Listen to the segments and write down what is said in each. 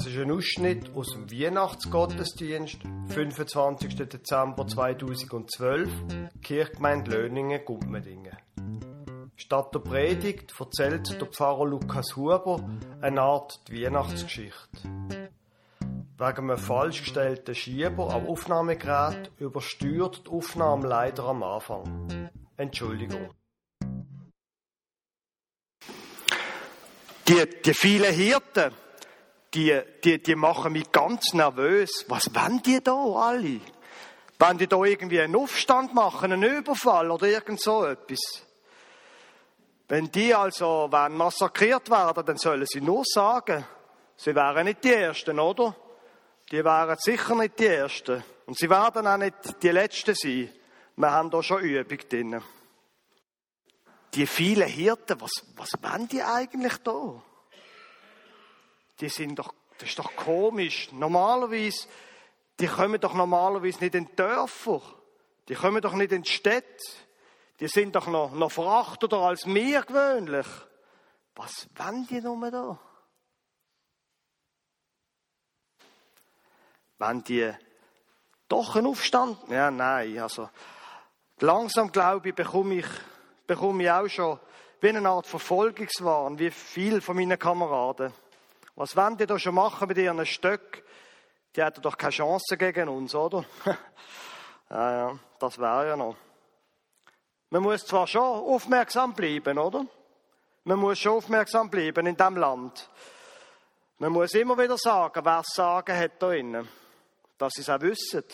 Das ist ein Ausschnitt aus dem Weihnachtsgottesdienst, 25. Dezember 2012, Kirchgemeinde Löningen, Gumpmedingen. Statt der Predigt erzählt der Pfarrer Lukas Huber eine Art die Weihnachtsgeschichte. Wegen einem falsch gestellten Schieber am Aufnahmegerät übersteuert die Aufnahme leider am Anfang. Entschuldigung. Die, die vielen Hirten, die, die, die machen mich ganz nervös. Was wollen die da alle? Wollen die da irgendwie einen Aufstand machen, einen Überfall oder irgend so etwas? Wenn die also wenn massakriert werden, dann sollen sie nur sagen, sie wären nicht die Ersten, oder? Die wären sicher nicht die Ersten. Und sie werden auch nicht die Letzten sein. Wir haben da schon Übung drin. Die vielen Hirten, was, was wollen die eigentlich da? Die sind doch, das ist doch komisch. Normalerweise, die kommen doch normalerweise nicht in die Dörfer. Die kommen doch nicht in die Städte. Die sind doch noch, noch verachteter als wir gewöhnlich. Was wollen die nur da? Wenn die doch einen Aufstand? Ja, nein, also, langsam glaube ich, bekomme ich, bekomme ich auch schon wie eine Art Verfolgungswahn, wie viele von meinen Kameraden. Was wollen die da schon machen mit ihren Stöcken? Die hätten doch keine Chance gegen uns, oder? ja, ja, das wäre ja noch. Man muss zwar schon aufmerksam bleiben, oder? Man muss schon aufmerksam bleiben in diesem Land. Man muss immer wieder sagen, wer sagen hat da innen. Dass sie es auch wissen.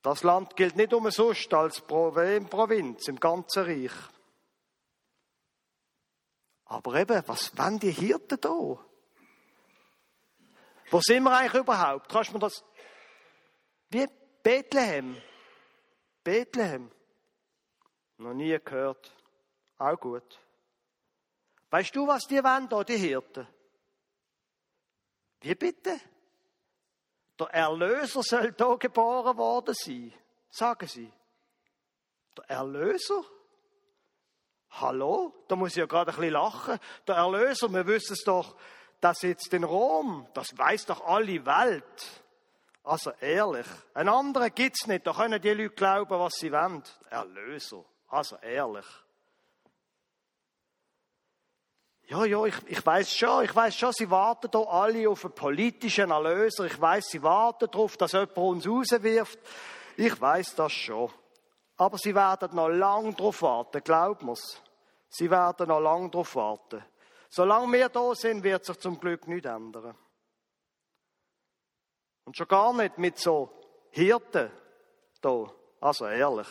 Das Land gilt nicht umsonst als Provinz im ganzen Reich. Aber eben, was wollen die Hirten da? Wo sind wir eigentlich überhaupt? Kannst du mir das... Wie Bethlehem. Bethlehem. Noch nie gehört. Auch gut. Weißt du, was die wollen da, die Hirten? Wie bitte? Der Erlöser soll da geboren worden sein. Sagen sie. Der Erlöser? Hallo? Da muss ich ja gerade ein bisschen lachen. Der Erlöser, wir wissen es doch, der sitzt in Rom. Das weiß doch alle Welt. Also ehrlich, einen anderen gibt's nicht. Da können die Leute glauben, was sie wollen. Erlöser. Also ehrlich. Ja, ja, ich, ich weiß schon, ich weiß schon, sie warten da alle auf einen politischen Erlöser. Ich weiß, sie warten darauf, dass jemand uns rauswirft. Ich weiß das schon. Aber sie werden noch lange darauf warten, glaubt mir's. Sie werden noch lange darauf warten. Solange wir da sind, wird sich zum Glück nichts ändern. Und schon gar nicht mit so Hirten da. Also ehrlich.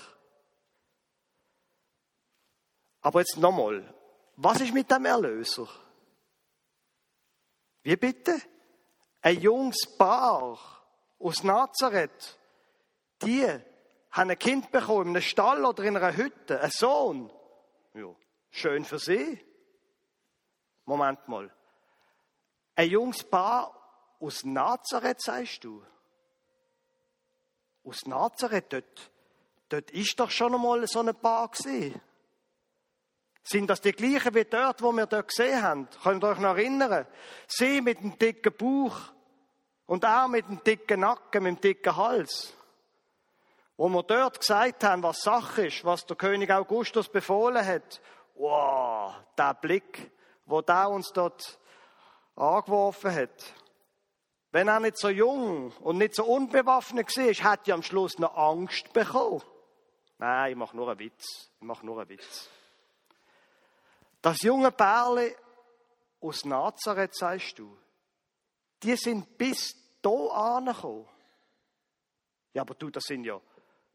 Aber jetzt nochmal. Was ist mit dem Erlöser? Wie bitte? Ein junges Paar aus Nazareth, die haben ein Kind bekommen, in einem Stall oder in einer Hütte, ein Sohn. Ja, schön für sie. Moment mal. Ein junges Paar aus Nazareth, sagst du? Aus Nazareth, dort, dort ist doch schon einmal so ein Paar gesehen. Sind das die gleichen wie dort, wo wir dort gesehen haben? Könnt ihr euch noch erinnern? Sie mit dem dicken Bauch und er mit dem dicken Nacken, mit dem dicken Hals. Wo wir dort gesagt haben, was Sache ist, was der König Augustus befohlen hat. Wow, der Blick, wo der uns dort angeworfen hat. Wenn er nicht so jung und nicht so unbewaffnet war, hätte er am Schluss noch Angst bekommen. Nein, ich mache nur einen Witz. Ich mache nur einen Witz. Das junge Pärle aus Nazareth, sagst du, die sind bis hier angekommen. Ja, aber du, das sind ja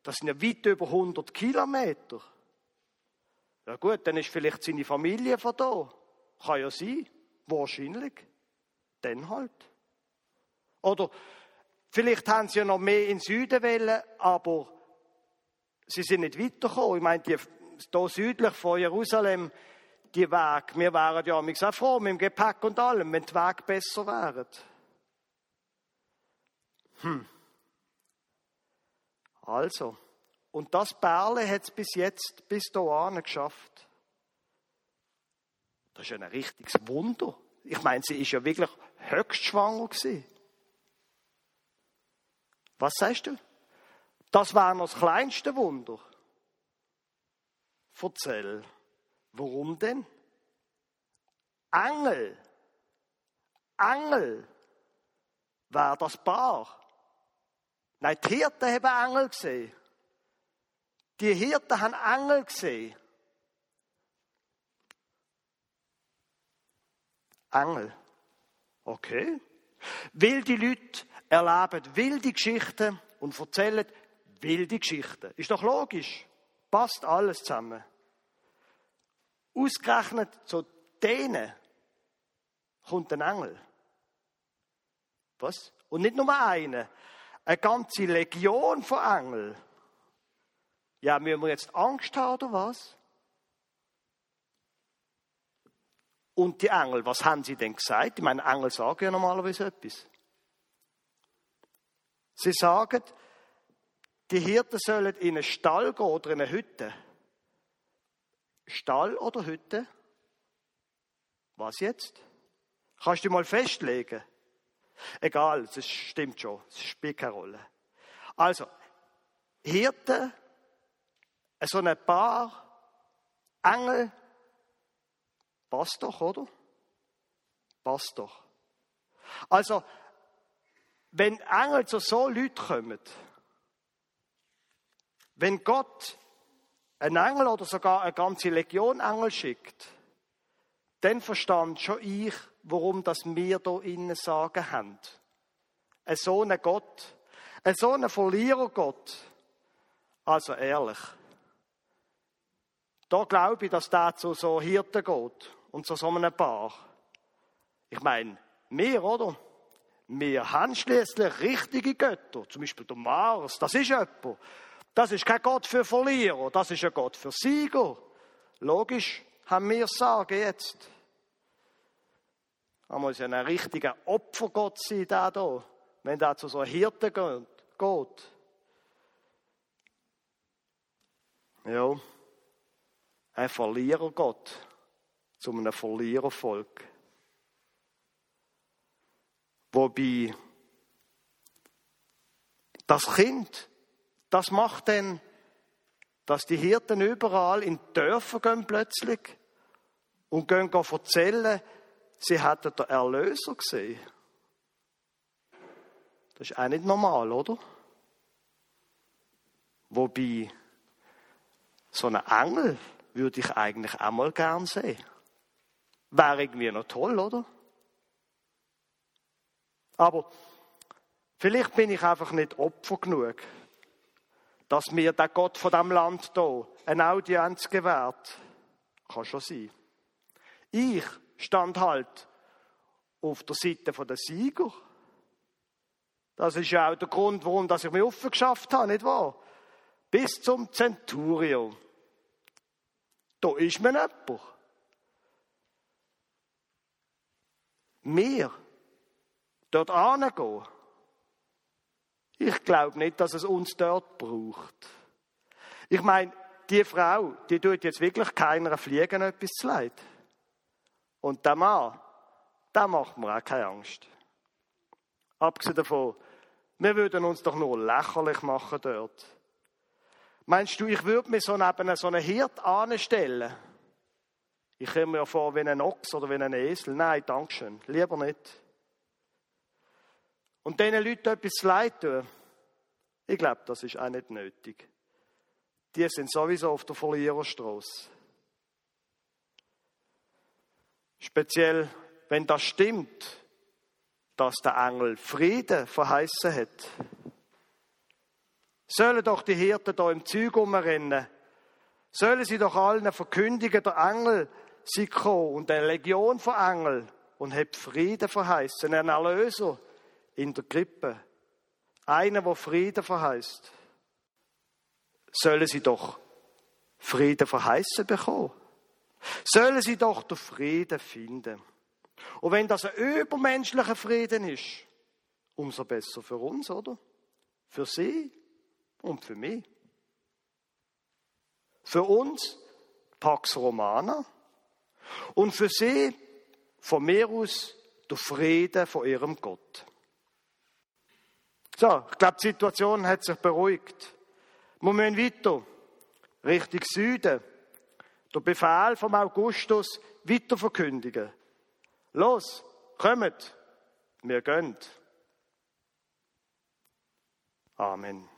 das sind ja weit über 100 Kilometer. Ja gut, dann ist vielleicht seine Familie von da. Kann ja sein. Wahrscheinlich. Dann halt. Oder vielleicht haben sie ja noch mehr in den Süden wollen, aber sie sind nicht weitergekommen. Ich meine, hier südlich von Jerusalem, die Weg, wir wären ja auch froh mit dem Gepäck und allem, wenn die Wege besser wären. Hm. Also, und das Perle hat es bis jetzt, bis hierhin geschafft. Das ist ein richtiges Wunder. Ich meine, sie ist ja wirklich höchst schwanger gewesen. Was sagst du? Das war noch das kleinste Wunder. Erzähl. Warum denn? Engel. Engel. War das Paar? Nein, die Hirten haben Engel gesehen. Die Hirten haben Engel gesehen. Engel. Okay. Wilde Leute erleben wilde Geschichten und erzählen wilde Geschichten. Ist doch logisch. Passt alles zusammen. Ausgerechnet zu denen kommt ein Engel. Was? Und nicht nur eine, eine ganze Legion von Engeln. Ja, müssen wir jetzt Angst haben oder was? Und die Engel, was haben sie denn gesagt? Ich meine, Engel sagen ja normalerweise etwas. Sie sagen, die Hirten sollen in einen Stall gehen oder in eine Hütte. Stall oder Hütte? Was jetzt? Kannst du mal festlegen? Egal, das stimmt schon, es spielt keine Rolle. Also, Hirten, so ein Paar, Engel, passt doch, oder? Passt doch. Also, wenn Engel zu so Leuten kommen, wenn Gott einen Engel oder sogar eine ganze Legion Engel schickt, dann verstand schon ich, warum das wir hier innen sagen haben. Ein so ein Gott, ein so ein Verlierergott. Also ehrlich. Da glaube ich, dass der zu so Hirten geht und zu so einem Paar. Ich meine, wir, oder? Wir haben schließlich richtige Götter, zum Beispiel der Mars, das ist jemand. Das ist kein Gott für Verlierer, das ist ein Gott für Sieger. Logisch haben wir sagen jetzt. Da muss ja ein richtiger Opfergott sein, da, wenn der zu so einem Hirten geht. Ja, ein Verlierergott zu einem Verlierervolk. Wobei das Kind das macht dann, dass die Hirten überall in die Dörfer gehen plötzlich und gehen erzählen, sie hätten den Erlöser gesehen. Das ist auch nicht normal, oder? Wobei, so einen Engel würde ich eigentlich auch mal gern sehen. Wäre irgendwie noch toll, oder? Aber vielleicht bin ich einfach nicht Opfer genug dass mir der Gott von dem Land hier eine Audienz gewährt. Kann schon sein. Ich stand halt auf der Seite der Sieger. Das ist ja auch der Grund, warum dass ich mich offen geschafft habe, nicht wahr? Bis zum Centurio. Da ist mir jemand. Mir dort angehen ich glaube nicht, dass es uns dort braucht. Ich meine, die Frau, die tut jetzt wirklich keiner Fliegen etwas zu leid. Und der Mann, der macht mir auch keine Angst. Abgesehen davon, wir würden uns doch nur lächerlich machen dort. Meinst du, ich würde mir so neben so einen Hirt anstellen? Ich komme mir vor wie ein Ochs oder wie ein Esel. Nein, Dankeschön. Lieber nicht und diesen Leuten etwas leid tun, ich glaube, das ist auch nicht nötig. Die sind sowieso auf der Verliererstraße. Speziell, wenn das stimmt, dass der Engel Frieden verheißen hat. Sollen doch die Hirten da im Zug umrennen. Sollen sie doch allen verkündigen, der Engel sei gekommen und eine Legion von Engeln und hat Frieden verheißen, einen Erlöser in der Krippe. Einer, der Frieden verheißt. Sollen sie doch Frieden verheißen bekommen. Sollen sie doch den Frieden finden. Und wenn das ein übermenschlicher Frieden ist, umso besser für uns, oder? Für sie und für mich. Für uns Pax Romana und für sie von mir aus der Frieden von ihrem Gott. So, ich glaube, die Situation hat sich beruhigt. Moment weiter, Richtung Süden den Befehl vom Augustus weiterverkündigen. Los, kommt, wir gönnt. Amen.